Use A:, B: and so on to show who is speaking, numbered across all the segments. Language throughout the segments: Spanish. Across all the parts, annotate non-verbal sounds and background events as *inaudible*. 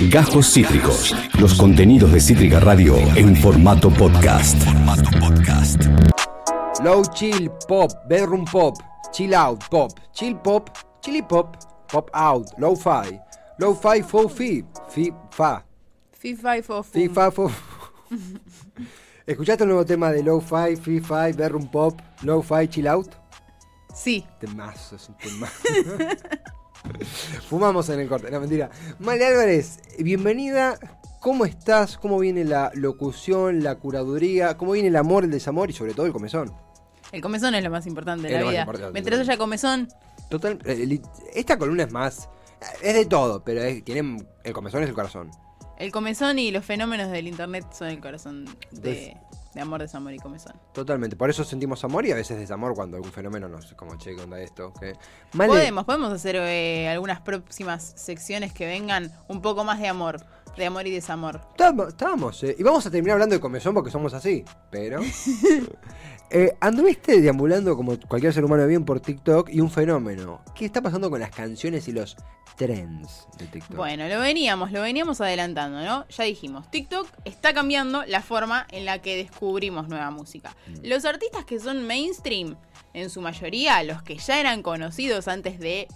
A: Gajos Cítricos. Los contenidos de Cítrica Radio en formato podcast.
B: Low chill pop, bedroom pop, chill out pop, chill pop, chili pop, pop out, low fi, low fi fo fi, fi fa,
C: FIFA y Fofu.
B: fi fa fo. *laughs* ¿Escuchaste el nuevo tema de low fi, fi fi, bedroom pop, low fi, chill out?
C: Sí.
B: Temazo, es un temazo. *laughs* Fumamos en el corte, no mentira. Male Álvarez, bienvenida. ¿Cómo estás? ¿Cómo viene la locución, la curaduría? ¿Cómo viene el amor, el desamor y sobre todo el comezón?
C: El comezón es lo más importante de
B: Es
C: la vida.
B: importante,
C: Mientras haya comezón,
B: Total, eh, esta columna es más. Es de todo, pero es- tiene, el comezón es el corazón.
C: el comezón y los fenómenos del internet son el corazón de, de amor, desamor y comezón.
B: Totalmente. Por eso sentimos amor y a veces desamor cuando algún fenómeno nos. Como che, ¿qué onda esto? ¿Qué?
C: Podemos, podemos hacer eh, algunas próximas secciones que vengan un poco más de amor, de amor y desamor.
B: Estábamos, estábamos, eh, y vamos a terminar hablando de comezón porque somos así, pero... *laughs* eh, anduviste deambulando como cualquier ser humano bien por TikTok y un fenómeno. ¿Qué está pasando con las canciones y los trends de TikTok?
C: Bueno, lo veníamos, lo veníamos adelantando, ¿no? Ya dijimos, TikTok está cambiando la forma en la que descubrimos nueva música.
B: Mm.
C: Los artistas que son mainstream, en su mayoría, los que ya eran conocidos antes de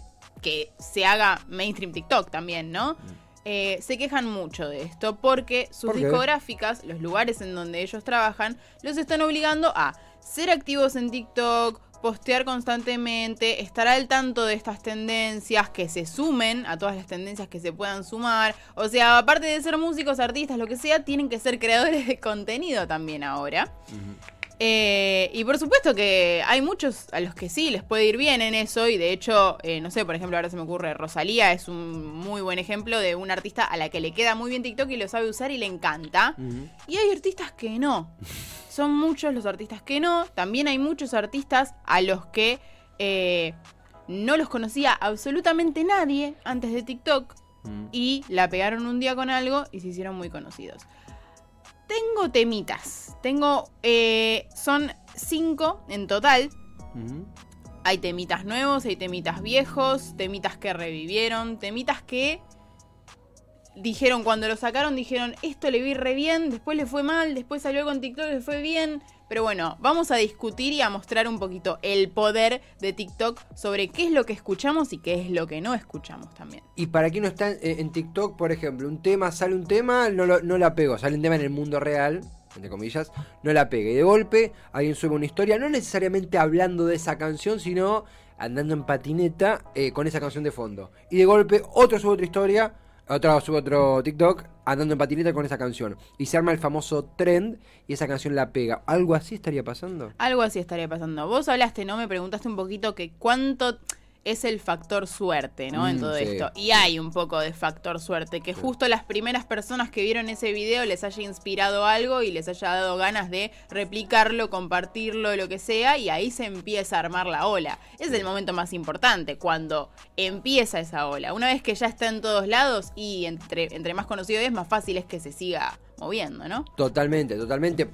C: que se haga mainstream TikTok también, ¿no? Eh, se quejan mucho de esto porque sus discográficas, los lugares en donde ellos trabajan, los están obligando a ser activos en TikTok, postear constantemente, estar al tanto de estas tendencias, que se sumen a todas las tendencias que se puedan sumar. O sea, aparte de ser músicos, artistas, lo que sea, tienen que ser creadores de contenido también ahora. Eh, y por supuesto que hay muchos a los que sí les puede ir bien en eso. Y de hecho, eh, no sé, por ejemplo, ahora se me ocurre, Rosalía es un muy buen ejemplo de una artista a la que le queda muy bien TikTok y lo sabe usar y le encanta. Y hay artistas que no. Son muchos los artistas que no. También hay muchos artistas a los que eh, no los conocía absolutamente nadie antes de TikTok. Y la pegaron un día con algo y se hicieron muy conocidos. Tengo temitas. Tengo. eh, son cinco en total. Hay temitas nuevos, hay temitas viejos, temitas que revivieron, temitas que dijeron cuando lo sacaron, dijeron esto le vi re bien, después le fue mal, después salió con TikTok, le fue bien. Pero bueno, vamos a discutir y a mostrar un poquito el poder de TikTok sobre qué es lo que escuchamos y qué es lo que no escuchamos también.
B: Y para quien no está en TikTok, por ejemplo, un tema, sale un tema, no, lo- no la pego. Sale un tema en el mundo real, entre comillas, no la pega. Y de golpe alguien sube una historia, no necesariamente hablando de esa canción, sino andando en patineta eh, con esa canción de fondo. Y de golpe otro sube otra historia, otro sube otro TikTok andando en patineta con esa canción. Y se arma el famoso trend y esa canción la pega. ¿Algo así estaría pasando?
C: Algo así estaría pasando. Vos hablaste, ¿no? Me preguntaste un poquito que cuánto es el factor suerte, ¿no? en
B: Mm,
C: todo
B: sí.
C: esto. Y hay un poco de factor suerte, que justo las primeras personas que vieron ese video les haya inspirado algo y les haya dado ganas de replicarlo, compartirlo, lo que sea, y ahí se empieza a armar la ola. Es el momento más importante, cuando empieza esa ola. Una vez que ya está en todos lados y entre, entre más conocido es, más fácil es que se siga moviendo, ¿no?
B: Totalmente, totalmente.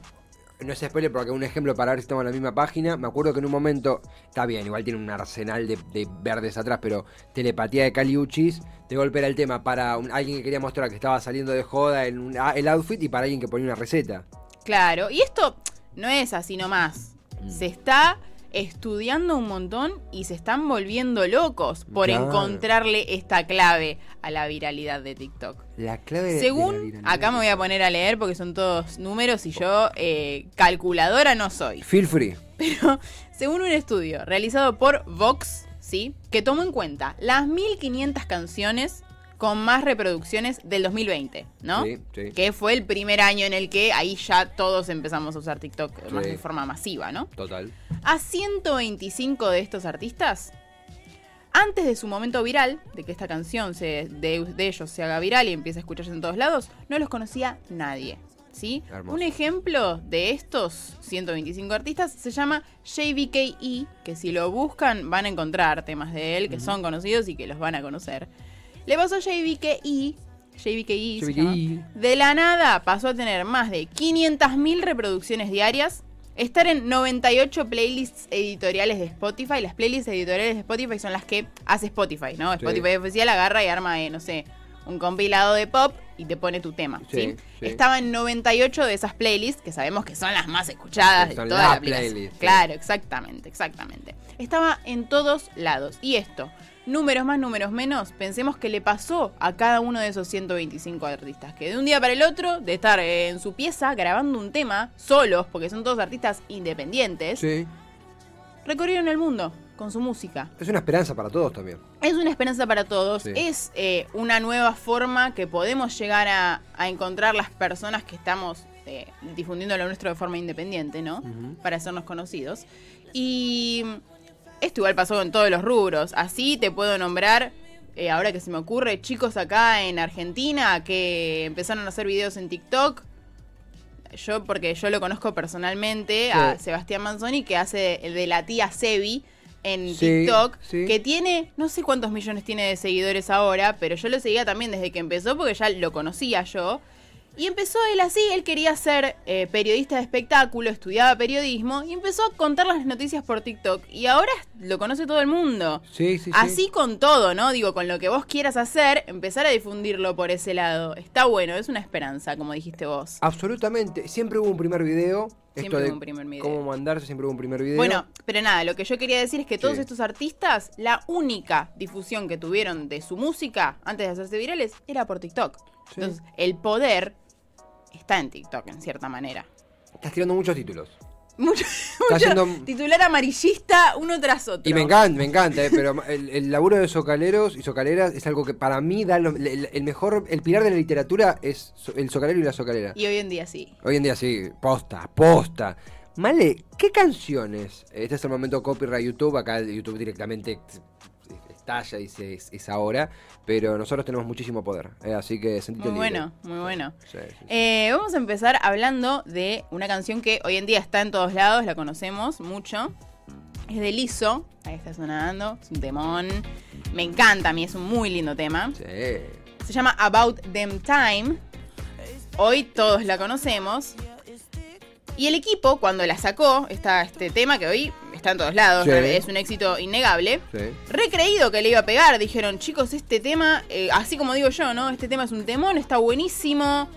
B: No es spoiler porque un ejemplo para ver si estamos en la misma página. Me acuerdo que en un momento, está bien, igual tiene un arsenal de, de verdes atrás, pero telepatía de Caliuchis. De golpe era el tema para un- alguien que quería mostrar que estaba saliendo de joda en un- ah, el outfit y para alguien que ponía una receta.
C: Claro, y esto no es así nomás.
B: Mm.
C: Se está estudiando un montón y se están volviendo locos por
B: Claro.
C: encontrarle esta clave a la viralidad de TikTok.
B: La clave de- de la
C: Según, acá me voy a poner a leer porque son todos números y yo eh, calculadora no soy.
B: Feel free.
C: Pero según un estudio realizado por Vox, ¿sí? Que tomó en cuenta las 1500 canciones con más reproducciones del 2020, ¿no?
B: Sí, sí.
C: Que fue el primer año en el que ahí ya todos empezamos a usar TikTok más de forma masiva, ¿no?
B: Total.
C: A 125 de estos artistas, antes de su momento viral, de que esta canción se, de, de ellos se haga viral y empiece a escucharse en todos lados, no los conocía nadie. ¿Sí?
B: Hermoso.
C: Un ejemplo de estos 125 artistas se llama JVKE, E, que si lo buscan van a encontrar temas de él que son conocidos y que los van a conocer. Le pasó a JVKE, JVKE, se llama,
B: JVKE.
C: de la nada pasó a tener más de 500.000 reproducciones diarias, estar en 98 playlists editoriales de Spotify. Las playlists editoriales de Spotify son las que hace Spotify, ¿no?
B: Sí.
C: Spotify oficial agarra y arma, eh, no sé, un compilado de pop y te pone tu tema.
B: Sí,
C: ¿sí?
B: sí.
C: Estaba en 98 de esas playlists, que sabemos que son las más escuchadas
B: Son
C: de toda
B: la
C: la,
B: playlist.
C: Claro, exactamente, exactamente. Estaba en todos lados. Y esto, números más, números menos, pensemos que le pasó a cada uno de esos 125 artistas. Que de un día para el otro, de estar en su pieza grabando un tema, solos, porque son todos artistas independientes,
B: Sí.
C: recorrieron el mundo con su música.
B: Es una esperanza para todos también.
C: Es una esperanza para todos,
B: Sí.
C: es eh, una nueva forma que podemos llegar a, a encontrar las personas que estamos eh, difundiendo lo nuestro de forma independiente, ¿no? Para hacernos conocidos. Y esto igual pasó en todos los rubros. Así te puedo nombrar, eh, ahora que se me ocurre, chicos acá en Argentina que empezaron a hacer videos en TikTok. Yo, porque yo lo conozco personalmente, a. Sebastián Manzoni, que hace de la tía Sebi en
B: Sí,
C: TikTok,
B: sí.
C: que tiene, no sé cuántos millones tiene de seguidores ahora, pero yo lo seguía también desde que empezó porque ya lo conocía yo. Y empezó él así, él quería ser eh, periodista de espectáculo, estudiaba periodismo y empezó a contar las noticias por TikTok. Y ahora lo conoce todo el mundo.
B: Sí, sí, sí.
C: Así con todo, ¿no? Digo, con lo que vos quieras hacer, empezar a difundirlo por ese lado. Está bueno, es una esperanza, como dijiste vos.
B: Absolutamente. Siempre hubo un primer video.
C: Siempre hubo un primer video.
B: cómo mandarse, siempre hubo un primer video.
C: Bueno, pero nada, lo que yo quería decir es que todos
B: Sí.
C: estos artistas, la única difusión que tuvieron de su música antes de hacerse virales era por TikTok.
B: Sí.
C: Entonces, el poder está en TikTok, en cierta manera.
B: Estás tirando muchos títulos.
C: Mucho, *laughs* mucho
B: haciendo-
C: titular amarillista uno tras otro.
B: Y me encanta, me encanta, eh, pero el, el laburo de socaleros y socaleras es algo que para mí da lo- el, el mejor, el pilar de la literatura es el socalero y la socalera.
C: Y hoy en día sí.
B: Hoy en día sí, posta, posta. Male, ¿qué canciones? Este es el momento copyright YouTube, acá YouTube directamente estalla y se, es, ahora, pero nosotros tenemos muchísimo poder, eh, así que sentite
C: Muy
B: libre.
C: bueno, muy bueno.
B: Sí, sí, sí.
C: Eh, vamos a empezar hablando de una canción que hoy en día está en todos lados, la conocemos mucho. Es de Lizzo, ahí está sonando, es un temón. Me encanta a mí, es un muy lindo tema. Se llama About Them Time. Hoy todos la conocemos. Y el equipo, cuando la sacó, está este tema que hoy está en todos lados,
B: Sí.
C: es un éxito innegable.
B: Sí.
C: Recreído que le iba a pegar, dijeron, chicos, este tema, eh, así como digo yo, ¿no? Este tema es un temón, está buenísimo,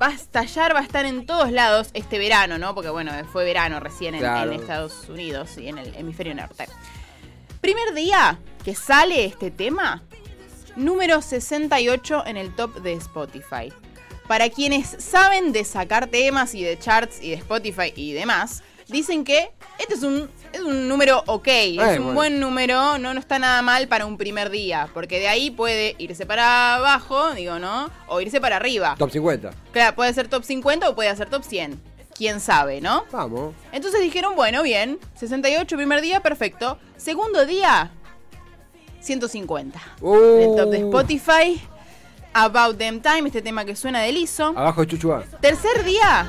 C: va a estallar, va a estar en todos lados este verano, ¿no? Porque bueno, fue verano recién en,
B: Claro.
C: en Estados Unidos y en el hemisferio norte. Primer día que sale este tema, número 68 en el top de Spotify. Para quienes saben de sacar temas y de charts y de Spotify y demás, dicen que este es un, es un número ok, es un
B: bueno.
C: buen número, no, no está nada mal para un primer día, porque de ahí puede irse para abajo, digo, ¿no? O irse para arriba.
B: Top 50.
C: Claro, puede ser top 50 o puede ser top 100. Quién sabe, ¿no?
B: Vamos.
C: Entonces dijeron, bueno, bien, 68 primer día, perfecto. Segundo día, 150.
B: Uh.
C: En el top de Spotify, About Them Time, este tema que suena de liso.
B: Abajo de Chuchuá.
C: Tercer día,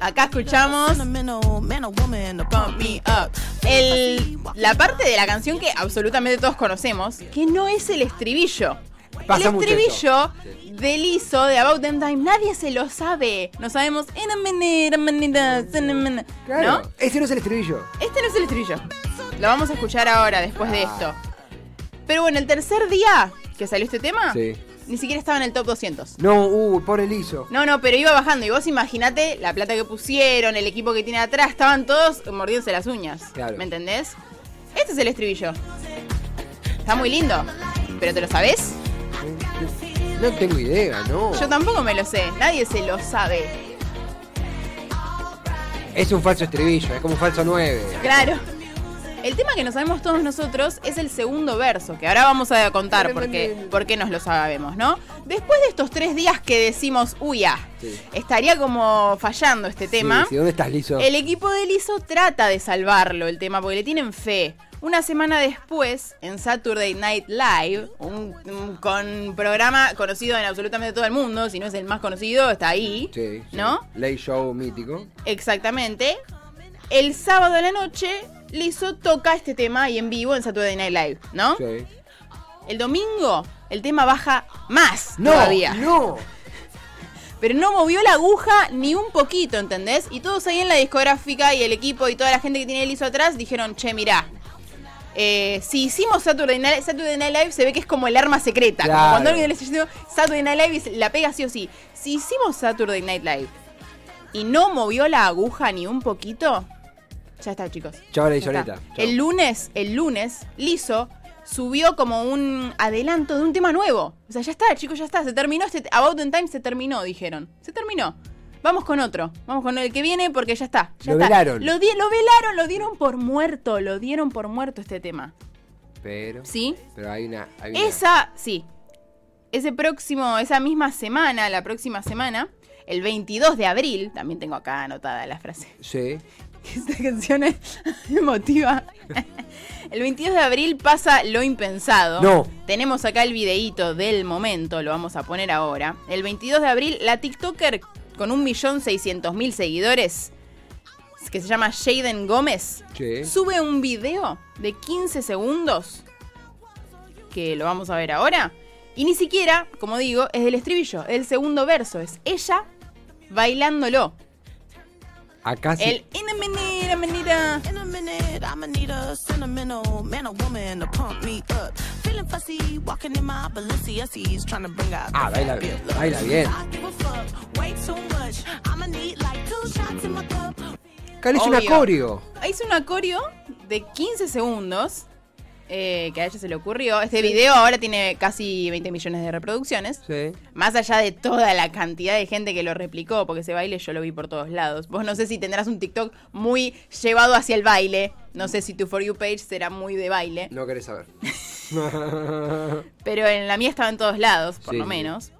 C: acá escuchamos Pump Me Up. El, la parte de la canción que absolutamente todos conocemos, que no es el estribillo.
B: Pasa
C: el estribillo de Lizzo, de About Them Time, nadie se lo sabe. No sabemos.
B: Claro.
C: ¿No?
B: Ese no es el estribillo.
C: Este no es el estribillo. Lo vamos a escuchar ahora, después de esto. Pero bueno, el tercer día que salió este tema,
B: Sí.
C: Ni siquiera estaba en el top 200.
B: No, uh, por el liso.
C: No, no, pero iba bajando. Y vos imaginate la plata que pusieron, el equipo que tiene atrás, estaban todos mordiéndose las uñas.
B: Claro.
C: ¿Me entendés? Este es el estribillo. Está muy lindo. ¿Pero te lo sabés?
B: No tengo idea, no.
C: Yo tampoco me lo sé. Nadie se lo sabe.
B: Es un falso estribillo, es como un falso 9.
C: Claro. El tema que no sabemos todos nosotros es el segundo verso, que ahora vamos a contar por qué, por qué nos lo sabemos, ¿no? Después de estos tres días que decimos, uy, ah,
B: Sí.
C: estaría como fallando este tema,
B: Sí, sí, ¿dónde estás, liso?
C: el equipo de Lizzo trata de salvarlo el tema porque le tienen fe. Una semana después, en Saturday Night Live, un, un- con programa conocido en absolutamente todo el mundo, si no es el más conocido, está ahí,
B: Sí, sí.
C: ¿no?
B: Late show mítico.
C: Exactamente. El sábado a la noche, Lizzo toca este tema ahí en vivo en Saturday Night Live, ¿no?
B: Sí.
C: El domingo, el tema baja más
B: No,
C: todavía.
B: no.
C: Pero no movió la aguja ni un poquito, ¿entendés? Y todos ahí en la discográfica y el equipo y toda la gente que tiene Lizzo atrás dijeron, che, mirá, eh, si hicimos Saturday Night, Saturday Night Live, se ve que es como el arma secreta. Como
B: Claro.
C: cuando alguien le está diciendo Saturday Night Live la pega sí o sí. Si hicimos Saturday Night Live y no movió la aguja ni un poquito, ya está, chicos.
B: Chau, la
C: Ya está.
B: Chau.
C: El lunes, el lunes, Lizo subió como un adelanto de un tema nuevo. O sea, ya está, chicos, ya está. Se terminó este About in Time, se terminó, dijeron. Se terminó. Vamos con otro. Vamos con el que viene porque ya está. Ya
B: Lo
C: está.
B: velaron.
C: Lo, di- lo velaron, lo dieron por muerto. Lo dieron por muerto este tema.
B: Pero.
C: ¿Sí?
B: Pero hay una. hay una-
C: Esa, sí. Ese próximo, esa misma semana, la próxima semana, el 22 de abril, también tengo acá anotada la frase.
B: Sí. *laughs*
C: Esta canción es *laughs* emotiva. *laughs* El 22 de abril pasa lo impensado.
B: No.
C: Tenemos acá el videíto del momento, lo vamos a poner ahora. El 22 de abril, la TikToker con 1.600.000 seguidores, que se llama Jaden Gómez, sube un video de 15 segundos, que lo vamos a ver ahora. Y ni siquiera, como digo, es del estribillo, es el segundo verso, es ella bailándolo.
B: Acá sí.
C: El in a minute, a minute.
D: In a minute, I'ma need a sentimental man or woman to pump me up. Feeling fussy, walking in my Balenciennes, trying to bring out.
B: Ah,
D: the
B: baila bien, baila bien.
D: I give a fuck, way too much. I'ma need like two shots in my cup.
B: Acá le hizo una coreo.
C: Hizo un acorio de 15 segundos eh, que a ella se le ocurrió. Este video ahora tiene casi 20 millones de reproducciones.
B: Sí.
C: Más allá de toda la cantidad de gente que lo replicó, porque ese baile yo lo vi por todos lados. Vos no sé si tendrás un TikTok muy llevado hacia el baile. No sé si tu For You page será muy de baile.
B: No querés saber. *laughs*
C: Pero en la mía estaba en todos lados, por
B: Sí,
C: lo
B: sí.
C: menos.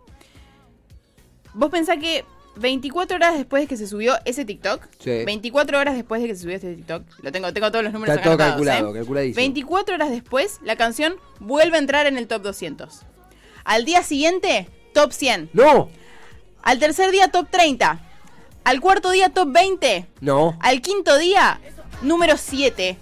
C: Vos pensás que 24 horas después de que se subió ese TikTok,
B: Sí.
C: 24 horas después de que se subió este TikTok, lo tengo, tengo todos los números
B: Está todo calculado,
C: ¿eh?
B: calculadísimo.
C: 24 horas después, la canción vuelve a entrar en el top 200. Al día siguiente, top 100.
B: ¡No!
C: Al tercer día, top 30. Al cuarto día, top 20.
B: No.
C: Al quinto día, número 7,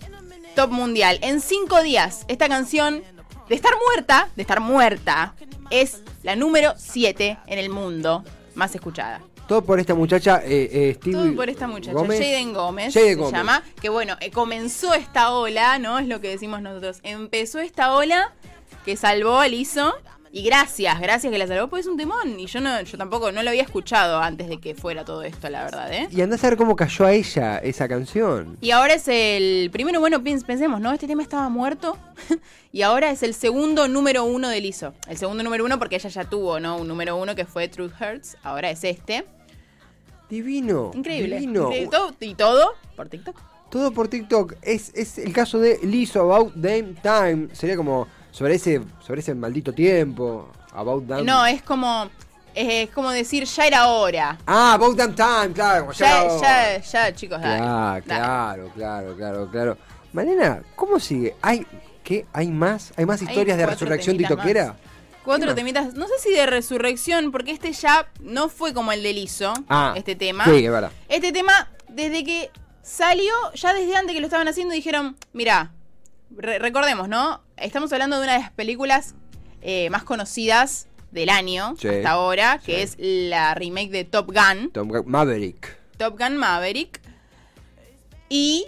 C: top mundial. En cinco días, esta canción, de estar muerta, de estar muerta, es la número 7 en el mundo más escuchada.
B: Todo por esta muchacha, eh, eh, Steve
C: Todo por esta muchacha,
B: Gómez.
C: Jaden Gómez,
B: Jaden
C: se
B: Gómez.
C: llama. Que bueno, eh, comenzó esta ola, ¿no? Es lo que decimos nosotros. Empezó esta ola que salvó a Lizzo. Y gracias, gracias que la salvó, porque es un temón. Y yo no, yo tampoco no lo había escuchado antes de que fuera todo esto, la verdad, ¿eh?
B: Y andás a ver cómo cayó a ella esa canción.
C: Y ahora es el primero, bueno, pens- pensemos, ¿no? Este tema estaba muerto. *laughs* y ahora es el segundo número uno de Lizzo. El segundo número uno porque ella ya tuvo, ¿no? Un número uno que fue Truth Hurts. Ahora es este.
B: Divino.
C: Increíble.
B: Divino.
C: increíble. Todo- y todo por TikTok.
B: Todo por TikTok. Es, es el caso de Lizzo About Damn Time. Sería como sobre ese, sobre ese maldito tiempo. About Damn
C: No, es como. Es como decir, ya era hora.
B: Ah, About Damn Time, claro.
C: Ya, ya, ya, chicos, dale.
B: Claro,
C: Dale.
B: claro, claro, claro, claro. Malena, ¿cómo sigue? ¿Hay qué? ¿Hay más? ¿Hay más
C: Hay
B: historias de resurrección titoquera?
C: más. Cuatro temitas. No sé si de resurrección, porque este ya no fue como el de Lizzo.
B: Ah,
C: este tema.
B: Sí, es verdad.
C: Este tema, desde que salió, ya desde antes que lo estaban haciendo, dijeron, mira, recordemos, ¿no? Estamos hablando de una de las películas eh, más conocidas del año
B: Sí,
C: hasta ahora, que
B: sí.
C: es la remake de Top Gun,
B: Tom Maverick.
C: Top Gun Maverick. Y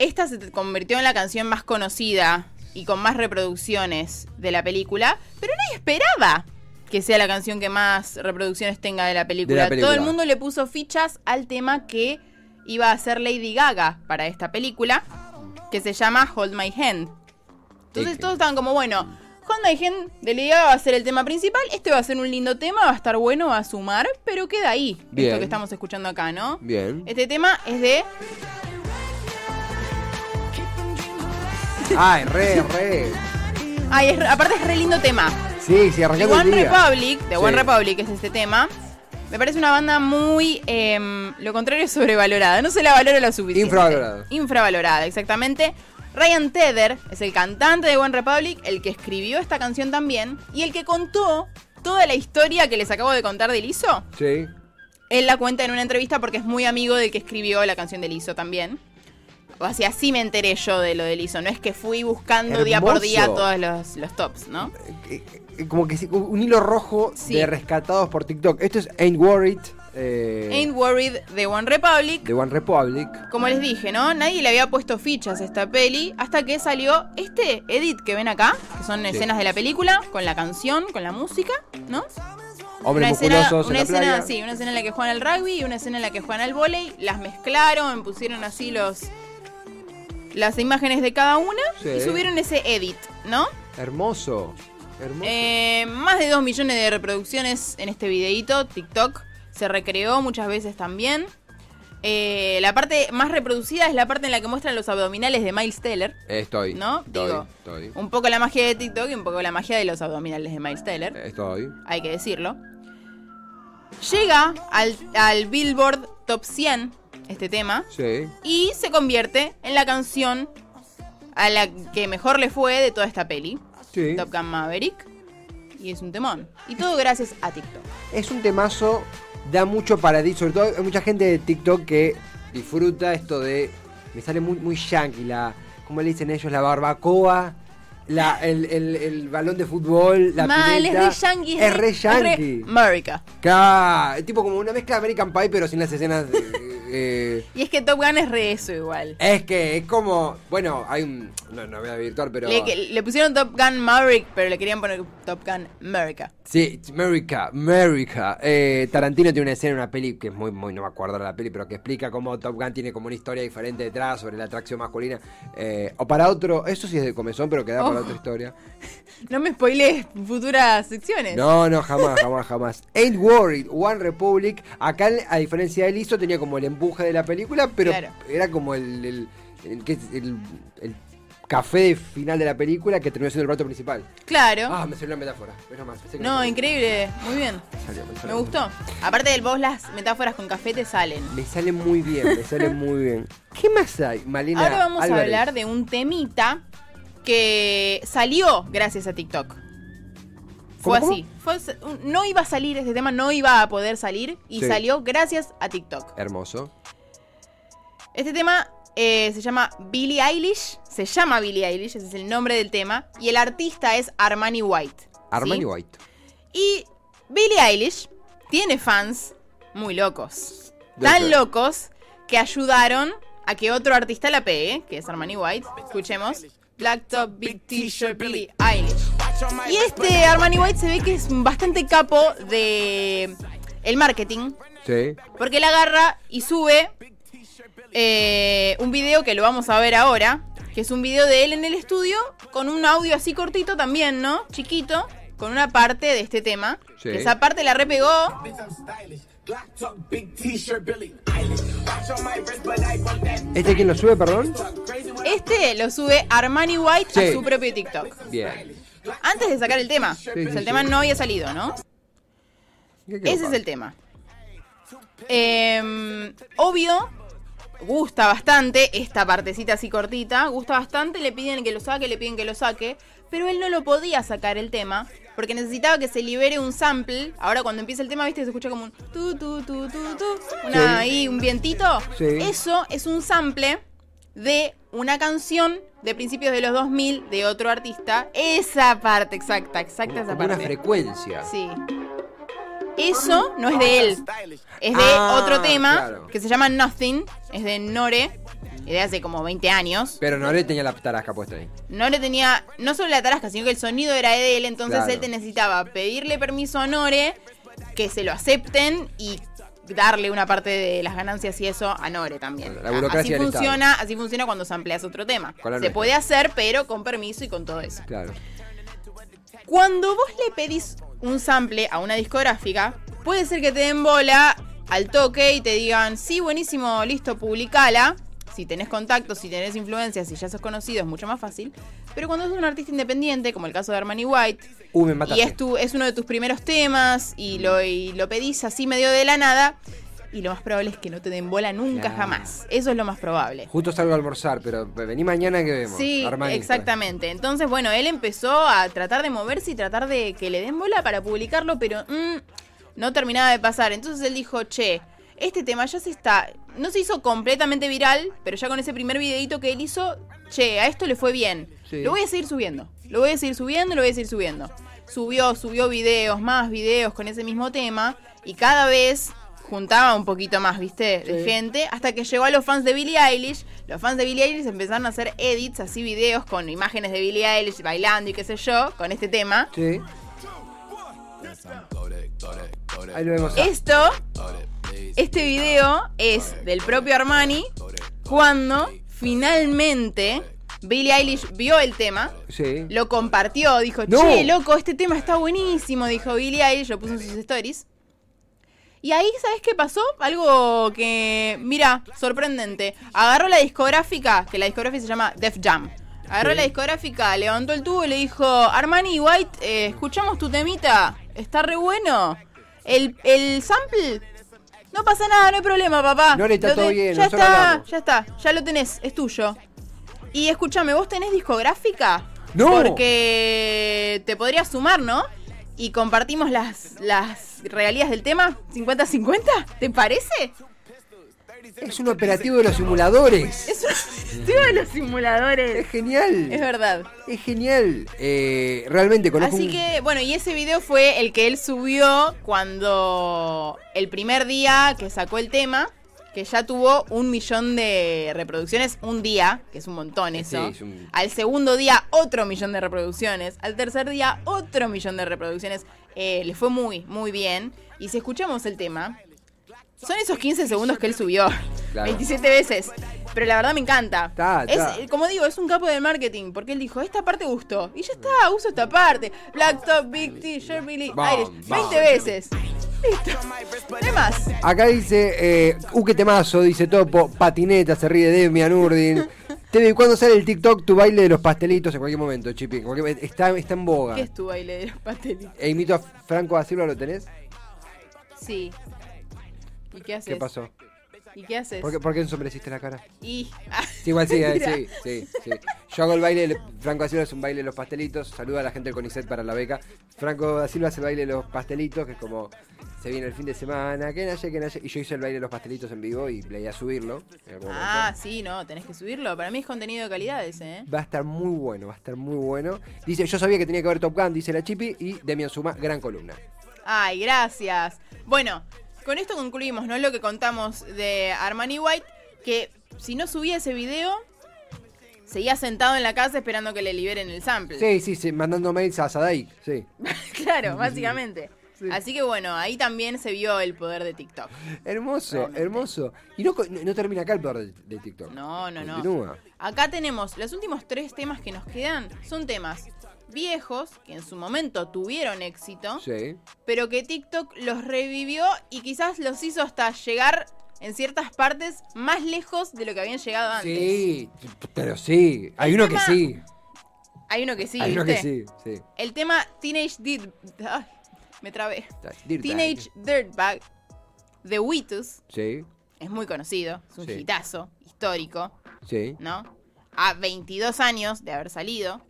C: esta se convirtió en la canción más conocida y con más reproducciones de la película, pero nadie esperaba que sea la canción que más reproducciones tenga de la película.
B: película.
C: Todo el mundo le puso fichas al tema que iba a hacer Lady Gaga para esta película, que se llama Hold My Hand. Entonces todos estaban como, bueno, Hold My Hand de Lady Gaga va a ser el tema principal, este va a ser un lindo tema, va a estar bueno, va a sumar, pero queda ahí,
B: Bien.
C: esto que estamos escuchando acá, ¿no?
B: Bien.
C: Este tema es de
B: Ay, re, re.
C: Ay, es aparte es re lindo tema.
B: Sí, sí,
C: The
B: arrancando
C: One
B: el día.
C: Republic,
B: Sí.
C: One Republic es este tema. Me parece una banda muy, em, lo contrario, sobrevalorada. No se la valora lo suficiente.
B: Infravalorada.
C: Infravalorada, exactamente. Ryan Tedder es el cantante de One Republic, el que escribió esta canción también, y el que contó toda la historia que les acabo de contar de Lizzo.
B: Sí.
C: Él la cuenta en una entrevista porque es muy amigo del que escribió la canción de Lizzo también. O sea, así me enteré yo de lo de Lizzo. No es que fui buscando día por día todos los, los tops, ¿no?
B: Eh, eh, Como que un hilo rojo
C: Sí.
B: de rescatados por TikTok. Esto es Ain't Worried eh,
C: Ain't Worried de One Republic.
B: de One Republic.
C: Como les dije, ¿no? Nadie le había puesto fichas a esta peli hasta que salió este edit que ven acá, que son escenas de la película, con la canción, con la música, ¿no?
B: Hombres
C: una escena,
B: musculosos en
C: una
B: la
C: escena,
B: playa.
C: sí, una escena en la que juegan al rugby y una escena en la que juegan al volei, las mezclaron, pusieron así los las imágenes de cada una
B: Sí.
C: y subieron ese edit, ¿no?
B: Hermoso. Hermoso.
C: Eh, más de 2 millones de reproducciones en este videíto, TikTok se recreó muchas veces también. Eh, la parte más reproducida es la parte en la que muestran los abdominales de Miles Teller.
B: estoy.
C: ¿No?
B: Estoy.
C: Digo,
B: estoy.
C: Un poco la magia de TikTok y un poco la magia de los abdominales de Miles Teller.
B: Estoy.
C: Hay que decirlo. Llega al, al Billboard Top 100 este tema
B: Sí.
C: y se convierte en la canción a la que mejor le fue de toda esta peli.
B: Sí.
C: Top Gun Maverick. Y es un temón. Y todo gracias a TikTok.
B: Es un temazo, da mucho para ti. Sobre todo hay mucha gente de TikTok que disfruta esto de. Me sale muy, muy yankee, la. ¿Cómo le dicen ellos? La barbacoa. La, el, el- el balón de fútbol, la
C: Mal, es re yankee.
B: Es re yankee.
C: America.
B: Claro, tipo como una mezcla de American Pie, pero sin las escenas. de- eh,
C: Y es que Top Gun es re eso igual.
B: es que es como. Bueno, hay un. No, no voy a virtuar, pero.
C: Le, pusieron Top Gun Maverick, pero le querían poner Top Gun America.
B: Sí, America, America. Eh, Tarantino tiene una escena en una peli que es muy, muy, no me acuerdo de la peli, pero que explica cómo Top Gun tiene como una historia diferente detrás sobre la atracción masculina. Eh, o para otro, eso sí es de comezón, pero queda para
C: Oh.
B: otra historia. *laughs*
C: No me spoilees futuras secciones.
B: No, no, jamás, jamás, jamás. Ain't Worried, One Republic. Acá, a diferencia de Listo, tenía como el empuje de la película, pero
C: Claro.
B: era como el, el, el- que es el- el café final de la película que terminó siendo el plato principal.
C: Claro.
B: Ah, me salió una metáfora. Pensé que
C: no, increíble. Muy bien.
B: Me salió, me
C: Me
B: salió.
C: gustó. Aparte del vos, las metáforas con café te salen.
B: Me sale muy bien, me sale muy bien. ¿Qué más hay, Malena?
C: Ahora vamos
B: Álvarez?
C: a hablar de un temita que salió gracias a TikTok. Fue
B: ¿Cómo,
C: así. Fue, no iba a salir, este tema no iba a poder salir y
B: Sí.
C: salió gracias a TikTok.
B: Hermoso.
C: Este tema eh, se llama Billie Eilish. Se llama Billie Eilish, ese es el nombre del tema. Y el artista es Armani White.
B: Armani. White.
C: Y Billie Eilish tiene fans muy locos.
B: ¿De
C: Tan locos que ayudaron a que otro artista la pegue, que es Armani White. Escuchemos. Black Top, Big T-shirt, Billie Eilish. Y este Armani White se ve que es bastante capo de el marketing.
B: Sí.
C: Porque él agarra y sube eh, un video que lo vamos a ver ahora. Que es un video de él en el estudio. Con un audio así cortito también, ¿no? Chiquito. Con una parte de este tema.
B: Sí.
C: Que esa parte la repegó.
B: ¿Este quién lo sube, perdón?
C: Este lo sube Armani White
B: Sí.
C: a su propio TikTok.
B: Bien.
C: Antes de sacar el tema.
B: sí,
C: o sea, el tema no había salido, ¿no?
B: ¿Qué quedó,
C: Ese es el tema. Em, obvio, gusta bastante esta partecita así cortita. Gusta bastante, le piden que lo saque, le piden que lo saque. Pero él no lo podía sacar el tema. Porque necesitaba que se libere un sample. Ahora cuando empieza el tema, viste, se escucha como un tu tu tu tu tu. Una,
B: Sí.
C: ahí, un vientito.
B: Sí.
C: Eso es un sample de una canción de principios de los 2000 de otro artista. Esa parte, exacta, exacta esa
B: Como una
C: parte.
B: frecuencia.
C: Sí. Eso no es de él. Es de
B: Ah,
C: otro tema
B: claro.
C: que se llama Nothing. Es de Nore. Y de hace como 20 años.
B: Pero Noré tenía la tarasca puesta ahí.
C: Nore tenía no solo la tarasca, sino que el sonido era de él. Entonces
B: Claro.
C: él te necesitaba pedirle permiso a Nore, que se lo acepten y darle una parte de las ganancias y eso a Nore también.
B: La burocracia
C: así funciona, así funciona cuando sampleas otro tema. Se
B: nuestra.
C: puede hacer, pero con permiso y con todo eso.
B: Claro.
C: Cuando vos le pedís un sample a una discográfica, puede ser que te den bola al toque y te digan, sí, buenísimo, listo, publicala. Si tenés contactos, si tenés influencias, si ya sos conocido, es mucho más fácil. Pero cuando sos un artista independiente, como el caso de Armani White,
B: Uh, me
C: y es, tu, es uno de tus primeros temas, y lo, y lo pedís así medio de la nada, y lo más probable es que no te den bola nunca jamás. Eso es lo más probable.
B: Justo salgo a almorzar, pero vení mañana que vemos.
C: Sí,
B: Armani, pues.
C: exactamente. Entonces, bueno, él empezó a tratar de moverse y tratar de que le den bola para publicarlo, pero mm, no terminaba de pasar. Entonces él dijo, che, este tema ya se está... No se hizo completamente viral, pero ya con ese primer videito que él hizo, che, a esto le fue bien.
B: Sí.
C: Lo voy a seguir subiendo. Lo voy a seguir subiendo, lo voy a seguir subiendo. Subió, subió videos, más videos con ese mismo tema. Y cada vez juntaba un poquito más, ¿viste? De
B: Sí.
C: gente, hasta que llegó a los fans de Billie Eilish. Los fans de Billie Eilish empezaron a hacer edits, así videos con imágenes de Billie Eilish bailando y qué sé yo, con este tema.
B: Sí. Ahí lo vemos.
C: Esto, este video es del propio Armani cuando finalmente Billie Eilish vio el tema.
B: Sí.
C: Lo compartió, dijo,
B: No.
C: che, loco, este tema está buenísimo, dijo Billie Eilish, lo puso en sus stories. Y ahí, ¿sabes qué pasó? Algo que, mira, sorprendente. Agarró la discográfica, que la discográfica se llama Def Jam. Agarró
B: Sí.
C: la discográfica, levantó el tubo y le dijo, Armani White, eh, escuchamos tu temita, está re bueno. El, el sample, no pasa nada, no hay problema, papá.
B: No, le está todo bien,
C: Ya
B: nosotros
C: está,
B: hablamos.
C: ya está, ya lo tenés, es tuyo. Y escúchame, ¿vos tenés discográfica?
B: No.
C: Porque te podrías sumar, ¿no? Y compartimos las, las regalías del tema 50-50, ¿te parece?
B: Es un operativo de los simuladores. *laughs*
C: Es un tío de los simuladores.
B: Es genial.
C: Es verdad.
B: Es genial. Eh, realmente conozco
C: Así
B: un-
C: que, bueno, y ese video fue el que él subió cuando el primer día que sacó el tema, que ya tuvo un millón de reproducciones un día, que es un montón eso.
B: Sí, es un-
C: Al segundo día, otro millón de reproducciones. Al tercer día, otro millón de reproducciones. Eh, le fue muy, muy bien. Y si escuchamos el tema, son esos 15 segundos que él subió.
B: Claro.
C: 27 veces. Pero la verdad me encanta. Es, eh, como digo, es un capo del marketing. Porque él dijo, esta parte gustó. Y ya está, uso esta parte. Black Top, Big T, Billy, Irish.
B: bam.
C: 20 veces. Listo. Hay más.
B: Acá dice, eh, uh, qué temazo, dice Topo, patineta, se ríe Demian Urdin. *laughs* Teve, ¿cuándo sale el TikTok tu baile de los pastelitos? En cualquier momento, Chipi. está, está en boga.
C: ¿Qué es tu baile de los pastelitos?
B: E imito a Franco da Silva, ¿lo tenés?
C: Sí. ¿Y qué haces?
B: ¿Qué pasó?
C: ¿Y qué haces?
B: ¿Por qué, por qué ensombreciste la cara?
C: Y...
B: Sí, igual sí, eh, *laughs* sí, sí, sí. Yo hago el baile, Franco da Silva es un baile de los pastelitos. Saluda a la gente del CONICET para la beca. Franco da Silva hace el baile de los pastelitos, que es como se viene el fin de semana, que nace, que nace. Y yo hice el baile de los pastelitos en vivo y le a subirlo.
C: Ah, sí, no, tenés que subirlo. Para mí es contenido de calidad ese, ¿eh?
B: Va a estar muy bueno, va a estar muy bueno. Dice, yo sabía que tenía que ver Top Gun, dice la Chipi, y Demian Suma, gran columna.
C: Ay, gracias. Bueno, con esto concluimos, ¿no? Lo que contamos de Armani White, que si no subía ese video, seguía sentado en la casa esperando que le liberen el sample.
B: Sí, sí, sí, mandando mails a Sadai, sí. *laughs*
C: claro, básicamente.
B: Sí.
C: Así que bueno, ahí también se vio el poder de TikTok.
B: Hermoso,
C: Realmente.
B: hermoso. Y no, no, no termina acá el poder de, de TikTok.
C: No, no, no.
B: Continúa.
C: Acá tenemos los últimos tres temas que nos quedan. Son temas viejos que en su momento tuvieron éxito,
B: Sí.
C: pero que TikTok los revivió y quizás los hizo hasta llegar en ciertas partes más lejos de lo que habían llegado antes.
B: Sí, pero sí. Hay uno que sí.
C: Hay uno que sí,
B: Hay uno que sí, sí.
C: El tema Teenage Dirt... Ay, me trabé.
B: Dirtbag.
C: Teenage Dirtbag de Witus
B: Sí,
C: es muy conocido, es un
B: Sí.
C: hitazo histórico,
B: sí.
C: ¿no? A 22 años de haber salido,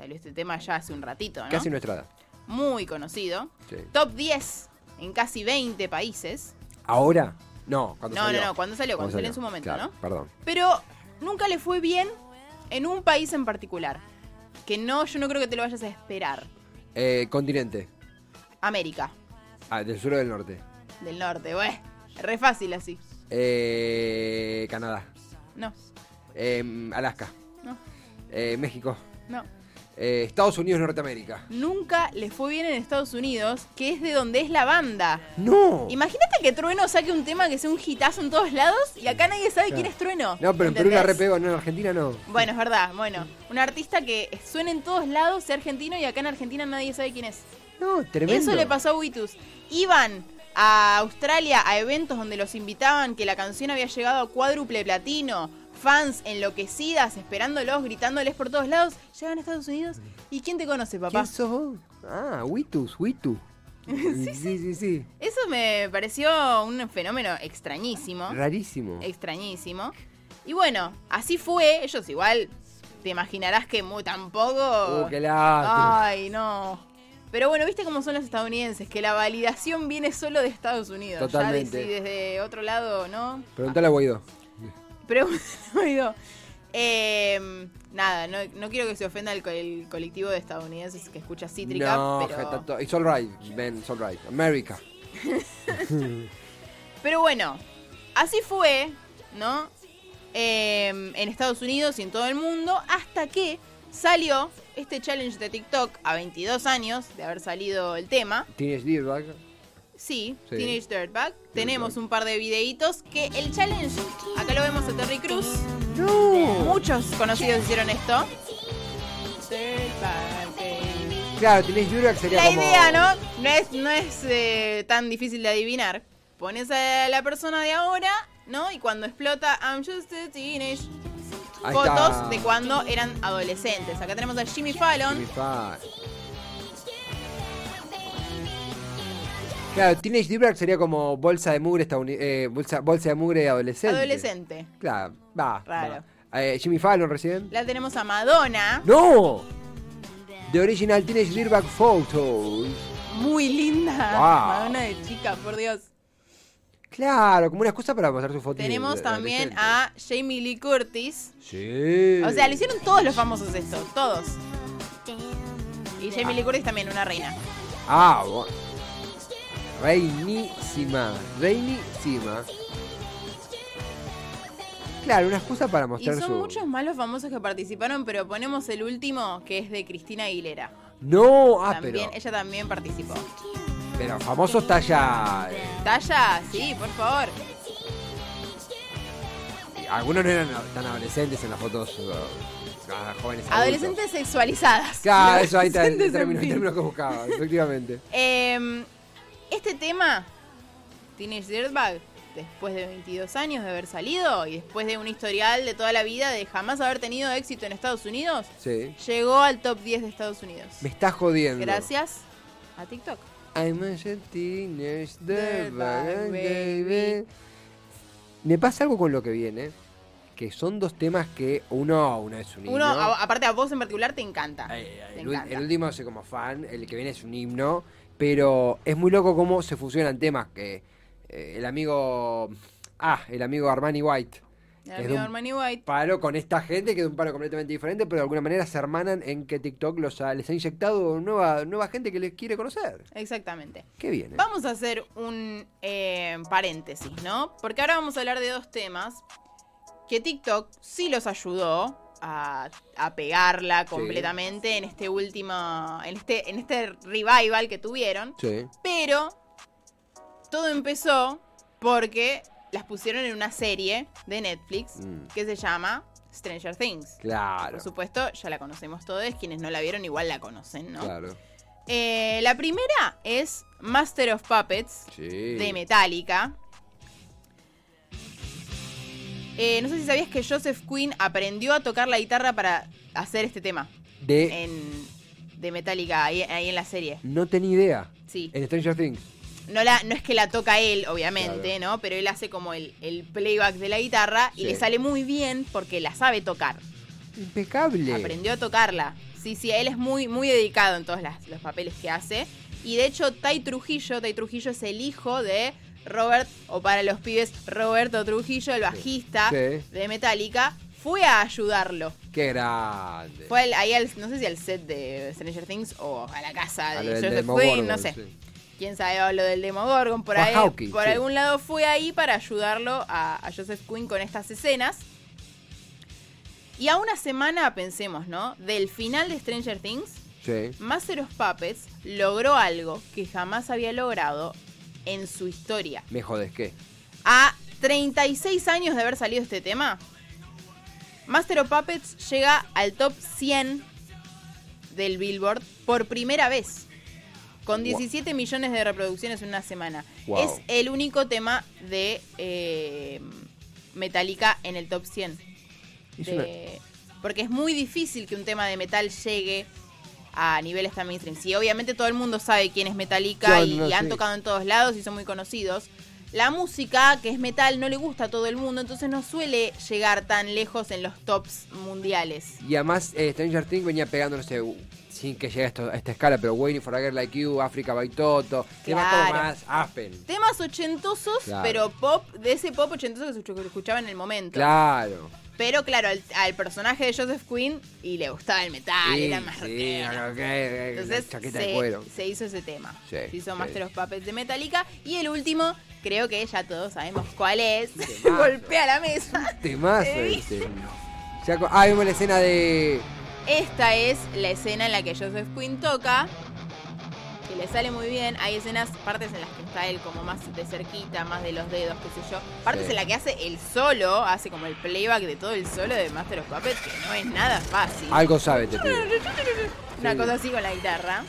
C: salió este tema ya hace un ratito, ¿no?
B: Casi nuestra edad.
C: Muy conocido.
B: Sí.
C: Top 10 en casi 20 países.
B: ¿Ahora? No, cuando
C: No,
B: salió.
C: no, no, cuando salió, cuando salió en su momento,
B: Claro,
C: ¿no?
B: Perdón.
C: Pero nunca le fue bien en un país en particular. Que no, yo no creo que te lo vayas a esperar.
B: Eh, continente.
C: América,
B: Ah, del sur o del norte.
C: del norte, güey. Re fácil así.
B: Eh, Canadá.
C: No,
B: Eh, Alaska.
C: no,
B: Eh, México.
C: no.
B: Eh, Estados Unidos, Norteamérica.
C: Nunca le fue bien en Estados Unidos, que es de donde es la banda.
B: No.
C: Imagínate que Trueno saque un tema que sea un hitazo en todos lados y acá nadie sabe quién es Trueno.
B: No, pero en Perú la repegó, no, en Argentina no.
C: Bueno, es verdad. Bueno, un artista que suena en todos lados, sea argentino y acá en Argentina nadie sabe quién es.
B: No, tremendo.
C: Eso le pasó a Witus. Iban a Australia a eventos donde los invitaban que la canción había llegado a cuádruple platino. Fans enloquecidas, esperándolos, gritándoles por todos lados. Llegan a Estados Unidos. ¿Y quién te conoce, papá?
B: ¿Quién sos vos? Ah, Witus, Witu. *laughs* sí, sí, sí, sí.
C: Eso me pareció un fenómeno extrañísimo.
B: Rarísimo.
C: Extrañísimo. Y bueno, así fue. Ellos igual, te imaginarás que mu- tampoco...
B: Uh, qué.
C: Ay, no. Pero bueno, viste cómo son los estadounidenses, que la validación viene solo de Estados Unidos.
B: Totalmente.
C: Ya de- si desde otro lado, ¿no?
B: Preguntale a Guaidó.
C: Pero bueno, eh, nada, no, no quiero que se ofenda el, co- el colectivo de estadounidenses que escucha Cítrica,
B: no,
C: pero...
B: it's alright, man, it's alright. America. *laughs*
C: Pero bueno, así fue, ¿no? Eh, en Estados Unidos y en todo el mundo, hasta que salió este challenge de TikTok a 22 años de haber salido el tema.
B: Dirtbag.
C: Sí,
B: Sí.
C: Teenage Dirtbag. Tenemos un par de videitos que el challenge, acá lo vemos a Terry Cruz.
B: No.
C: Muchos conocidos hicieron esto.
B: Claro, Teenage Dirtbag sería
C: La
B: como...
C: idea, ¿no? No es, no es eh, tan difícil de adivinar. Pones a la persona de ahora, ¿no? Y cuando explota I'm just a teenage. Fotos de cuando eran adolescentes. Acá tenemos a Jimmy Fallon.
B: Jimmy Fallon. Claro, Teenage Dirtbag sería como bolsa de mugre eh, bolsa, bolsa de mugre adolescente.
C: Adolescente.
B: Claro, va.
C: Raro.
B: va. Eh, Jimmy Fallon recién.
C: La tenemos a Madonna.
B: ¡No! The Original Teenage Dirtbag Photos.
C: Muy linda.
B: Wow.
C: Madonna de chica, por Dios.
B: Claro, como una excusa para mostrar su foto.
C: Tenemos también a Jamie Lee Curtis.
B: Sí.
C: O sea, lo hicieron todos los famosos esto. Todos. Y Jamie Lee Curtis también, una reina.
B: Ah, bueno. Reinísima. Reinísima. Claro, una excusa para
C: Y
B: mostrar
C: son
B: su.
C: muchos más los famosos que participaron, pero ponemos el último, que es de Cristina Aguilera.
B: No, ah,
C: también,
B: pero.
C: Ella también participó.
B: Pero famosos talla. eh,
C: ¿Talla? Sí, por favor.
B: algunos no eran tan adolescentes en las fotos. ah, jóvenes. adultos.
C: Adolescentes sexualizadas.
B: Claro, eso ahí está el término que buscaba, efectivamente.
C: Eh, este tema, Teenage Dirtbag, después de 22 años de haber salido y después de un historial de toda la vida de jamás haber tenido éxito en Estados Unidos,
B: Sí.
C: llegó al top 10 de Estados Unidos.
B: Me estás jodiendo.
C: Gracias a TikTok.
B: I'm a teenage dirtbag, baby. Me pasa algo con lo que viene, que son dos temas que uno, uno es un himno.
C: Uno, a- aparte a vos en particular, te encanta.
B: Ay, ay,
C: Te
B: el,
C: encanta.
B: el último soy como fan, el que viene es un himno, pero es muy loco cómo se fusionan temas que eh, el amigo, ah, el amigo Armani White,
C: El amigo
B: un
C: Armani White.
B: palo con esta gente que es un palo completamente diferente, pero de alguna manera se hermanan en que TikTok los ha- les ha inyectado nueva, nueva gente que les quiere conocer.
C: Exactamente.
B: Qué bien. ¿eh?
C: Vamos a hacer un eh, paréntesis, ¿no? Porque ahora vamos a hablar de dos temas que TikTok sí los ayudó a, a pegarla completamente en este último, en este, en este revival que tuvieron,
B: Sí.
C: pero todo empezó porque las pusieron en una serie de Netflix
B: Mm.
C: que se llama Stranger Things.
B: Claro.
C: Por supuesto, ya la conocemos todos, quienes no la vieron igual la conocen, ¿no?
B: Claro.
C: Eh, la primera es Master of Puppets
B: Sí.
C: de Metallica. Eh, no sé si sabías que Joseph Quinn aprendió a tocar la guitarra para hacer este tema
B: De.
C: en, de Metallica ahí, ahí en la serie.
B: No tenía idea.
C: Sí.
B: En Stranger Things.
C: No, la, no es que la toca él, obviamente,
B: Claro.
C: ¿no? Pero él hace como el, el playback de la guitarra y le sale muy bien porque la sabe tocar.
B: Impecable.
C: Aprendió a tocarla. Sí, sí, él es muy, muy dedicado en todos las- los papeles que hace. Y de hecho, Tai Trujillo, Tai Trujillo es el hijo de Robert, o para los pibes, Roberto Trujillo, el bajista
B: Sí.
C: de Metallica, fue a ayudarlo.
B: Qué grande.
C: Fue al- ahí, al, no sé si al set de Stranger Things o a la casa
B: A
C: de Joseph Quinn, no sé.
B: sí.
C: Quién sabe o lo del Demogorgon, por
B: O
C: ahí, por
B: sí.
C: algún lado fue ahí para ayudarlo a, a Joseph Quinn con estas escenas. Y a una semana, pensemos, ¿no? Del final de Stranger Things,
B: Sí.
C: Master of Puppets logró algo que jamás había logrado en su historia.
B: Me jodes, ¿qué?
C: A 36 años de haber salido este tema, Master of Puppets llega al top 100 del Billboard por primera vez. Con
B: Wow.
C: 17 millones de reproducciones en una semana.
B: Wow.
C: Es el único tema de eh, Metallica en el top 100.
B: Es
C: de- Porque es muy difícil que un tema de metal llegue a niveles tan mainstream. Sí, obviamente todo el mundo sabe quién es Metallica y,
B: no,
C: y han
B: sí.
C: tocado en todos lados y son muy conocidos. La música, que es metal, no le gusta a todo el mundo, entonces no suele llegar tan lejos en los tops mundiales.
B: Y además, eh, Stranger Things venía pegando, no sé, sin que llegue a, esto- a esta escala, pero Waiting for a Girl Like You, Africa by Toto, temas como más Aspen.
C: Temas ochentosos,
B: Claro.
C: pero pop, de ese pop ochentoso que se escuchaba en el momento.
B: Claro,
C: Pero claro, al, al personaje de Joseph Quinn y le gustaba el metal,
B: Sí,
C: era más
B: sí,
C: rockero.
B: que-
C: Entonces
B: de
C: se,
B: cuero.
C: se hizo ese tema.
B: Sí,
C: se hizo. Master of Puppets de Metallica. Y el último, creo que ya todos sabemos cuál es. *laughs* Golpea la mesa.
B: Temazo ese. Ah, vimos la escena de.
C: Esta es la escena en la que Joseph Quinn toca. Que le sale muy bien. Hay escenas, partes en las que está él como más de cerquita, más de los dedos, qué sé yo. Partes
B: Sí.
C: en las que hace el solo, hace como el playback de todo el solo de Master of Puppets, que no es nada fácil.
B: Algo sabe, te pido.
C: Una
B: sí.
C: cosa así con la guitarra.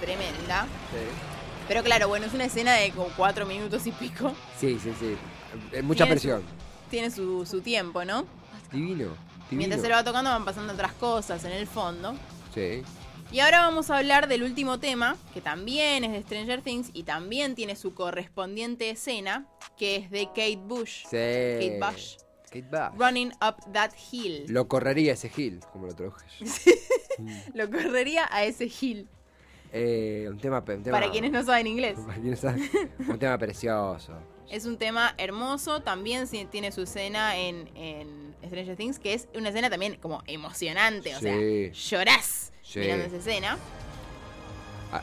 C: Tremenda.
B: Sí.
C: Pero claro, bueno, es una escena de como cuatro minutos y pico.
B: Sí, sí, sí. Eh, Mucha
C: Tiene
B: presión.
C: Tiene su, su tiempo, ¿no?
B: Divino. Divino.
C: Mientras se lo va tocando van pasando otras cosas en el fondo.
B: Sí.
C: Y ahora vamos a hablar del último tema, que también es de Stranger Things y también tiene su correspondiente escena, que es de Kate Bush.
B: Sí.
C: Kate Bush.
B: Kate Bush.
C: Running Up That Hill.
B: Lo correría ese Gil, como lo traduje. *laughs*
C: Lo correría a ese hill.
B: Eh, un tema, un tema-
C: Para quienes no saben inglés. *laughs*
B: Para quienes saben, un tema precioso.
C: Es un tema hermoso, también sí tiene su escena en, en Stranger Things, que es una escena también como emocionante, o
B: Sí.
C: sea, llorás
B: Sí.
C: mirando esa escena.
B: Ah.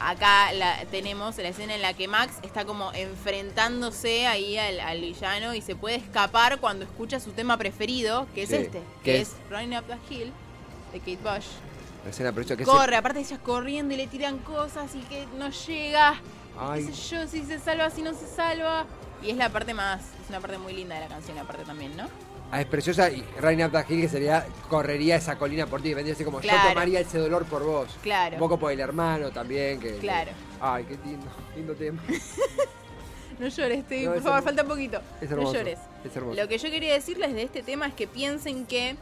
C: Acá la, tenemos la escena en la que Max está como enfrentándose ahí al, al villano y se puede escapar cuando escucha su tema preferido, que es
B: Sí.
C: este,
B: ¿Qué
C: que
B: es?
C: es Running Up the Hill, de Kate Bush.
B: La escena preciosa que es
C: Corre, aparte ellas corriendo y le tiran cosas y que no llega.
B: Ay.
C: qué sé yo, si se salva, si no se salva. Y es la parte más, es una parte muy linda de la canción, aparte también, ¿no?
B: Ah, es preciosa y the Hill que sería correría esa colina por ti, vendría así como
C: Claro.
B: yo tomaría ese dolor por vos.
C: Claro.
B: Un poco por el hermano también que
C: Claro.
B: Ay, qué lindo, lindo tema. *laughs*
C: No llores, te,
B: No,
C: por favor,
B: hermoso.
C: falta poquito.
B: Es
C: no
B: hermoso.
C: llores.
B: Es hermoso.
C: Lo que yo quería decirles de este tema es que piensen que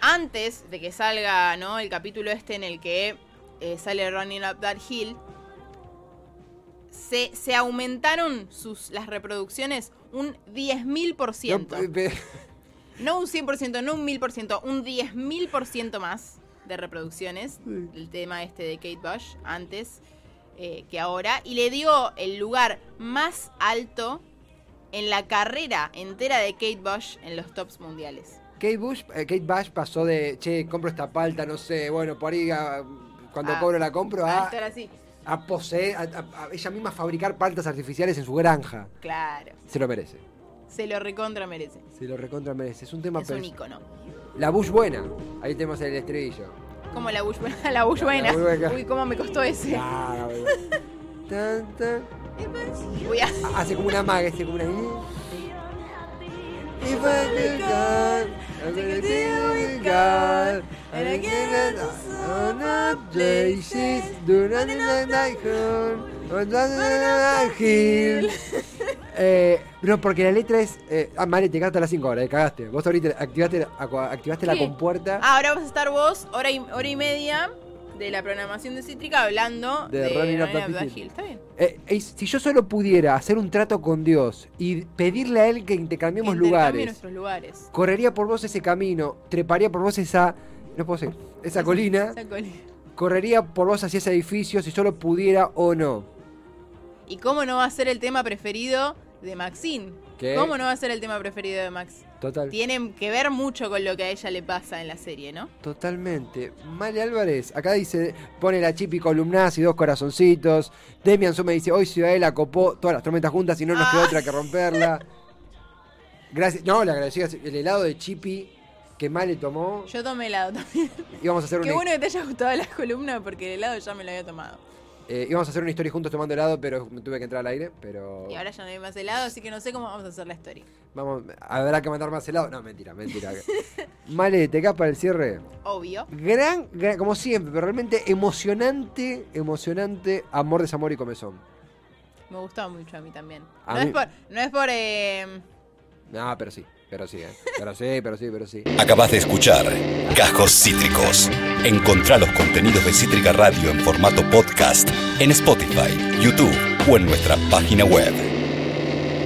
C: antes de que salga ¿no? el capítulo este en el que eh, sale Running Up That Hill, se, se aumentaron sus, las reproducciones un 10.000%.
B: No,
C: un 100%, no un 1000%, un 10.000% más de reproducciones
B: Sí.
C: del tema este de Kate Bush antes eh, que ahora y le dio el lugar más alto en la carrera entera de Kate Bush en los tops mundiales.
B: Kate Bush, eh, Kate Bush pasó de, che, compro esta palta, no sé, bueno, por ahí ah, cuando
C: Ah,
B: cobro la compro
C: a así.
B: A poseer, a, a- a ella misma fabricar paltas artificiales en su granja.
C: Claro,
B: Se lo merece.
C: se lo recontra merece.
B: Se lo recontra merece. Es un tema
C: Es un icono.
B: La Bush buena. Ahí tenemos el estribillo.
C: Como la Bush buena. *laughs* La Bush buena.
B: la.
C: Uy, cómo me costó ese.
B: Bueno. Tan, tan.
C: Voy a...
B: Hace como una maga, hace como una. If I could I God. And on a places, do not hill. Eh, no, porque la letra es. Eh, ah, Mare, te cagaste a las 5 horas, eh, cagaste. Vos ahorita activaste, la compuerta.
C: Ah, ahora vas a estar vos, hora y, hora y media de la programación de Cítrica, hablando
B: De
C: de,
B: Hill.
C: Hill. Está bien.
B: Eh, eh, si yo solo pudiera hacer un trato con Dios y pedirle a Él que intercambiemos
C: lugares.
B: correría por vos ese camino, treparía por vos esa. No puedo seguir. Esa *laughs* colina,
C: Esa colina.
B: correría por vos hacia ese edificio si solo pudiera o no.
C: ¿Y cómo no va a ser el tema preferido de Maxine?
B: ¿Qué?
C: ¿Cómo no va a ser el tema preferido de Max?
B: Total.
C: Tienen que ver mucho con lo que a ella le pasa en la serie, ¿no?
B: Totalmente. Male Álvarez, acá dice, pone la chipi columnas y dos corazoncitos. Demian Sume dice, hoy Ciudadela copó todas las tormentas juntas y no nos queda
C: Ah.
B: otra que romperla. *laughs* Gracias. No, le agradecí el helado de chipi que Male tomó.
C: Yo tomé helado también.
B: Íbamos a hacer *laughs*
C: Qué
B: una,
C: bueno que te haya gustado la columna porque el helado ya me lo había tomado.
B: eh, íbamos a hacer una historia juntos tomando helado, pero me tuve que entrar al aire. Pero
C: Y ahora ya no hay más helado, así que no sé cómo vamos a hacer la historia.
B: vamos, habrá que mandar más helado. No, mentira, mentira. *laughs* Male, te para el cierre.
C: Obvio.
B: Gran, gran- como siempre, pero realmente emocionante, emocionante amor, desamor y comezón.
C: Me gustó mucho a mí también.
B: A
C: no,
B: mí-
C: Es por, no es por... eh,
B: No, pero sí, pero sí, eh. pero sí, pero sí, pero sí.
A: Acabas de escuchar Cajos Cítricos. Encontrá los contenidos de Cítrica Radio en formato podcast en Spotify, YouTube o en nuestra página web.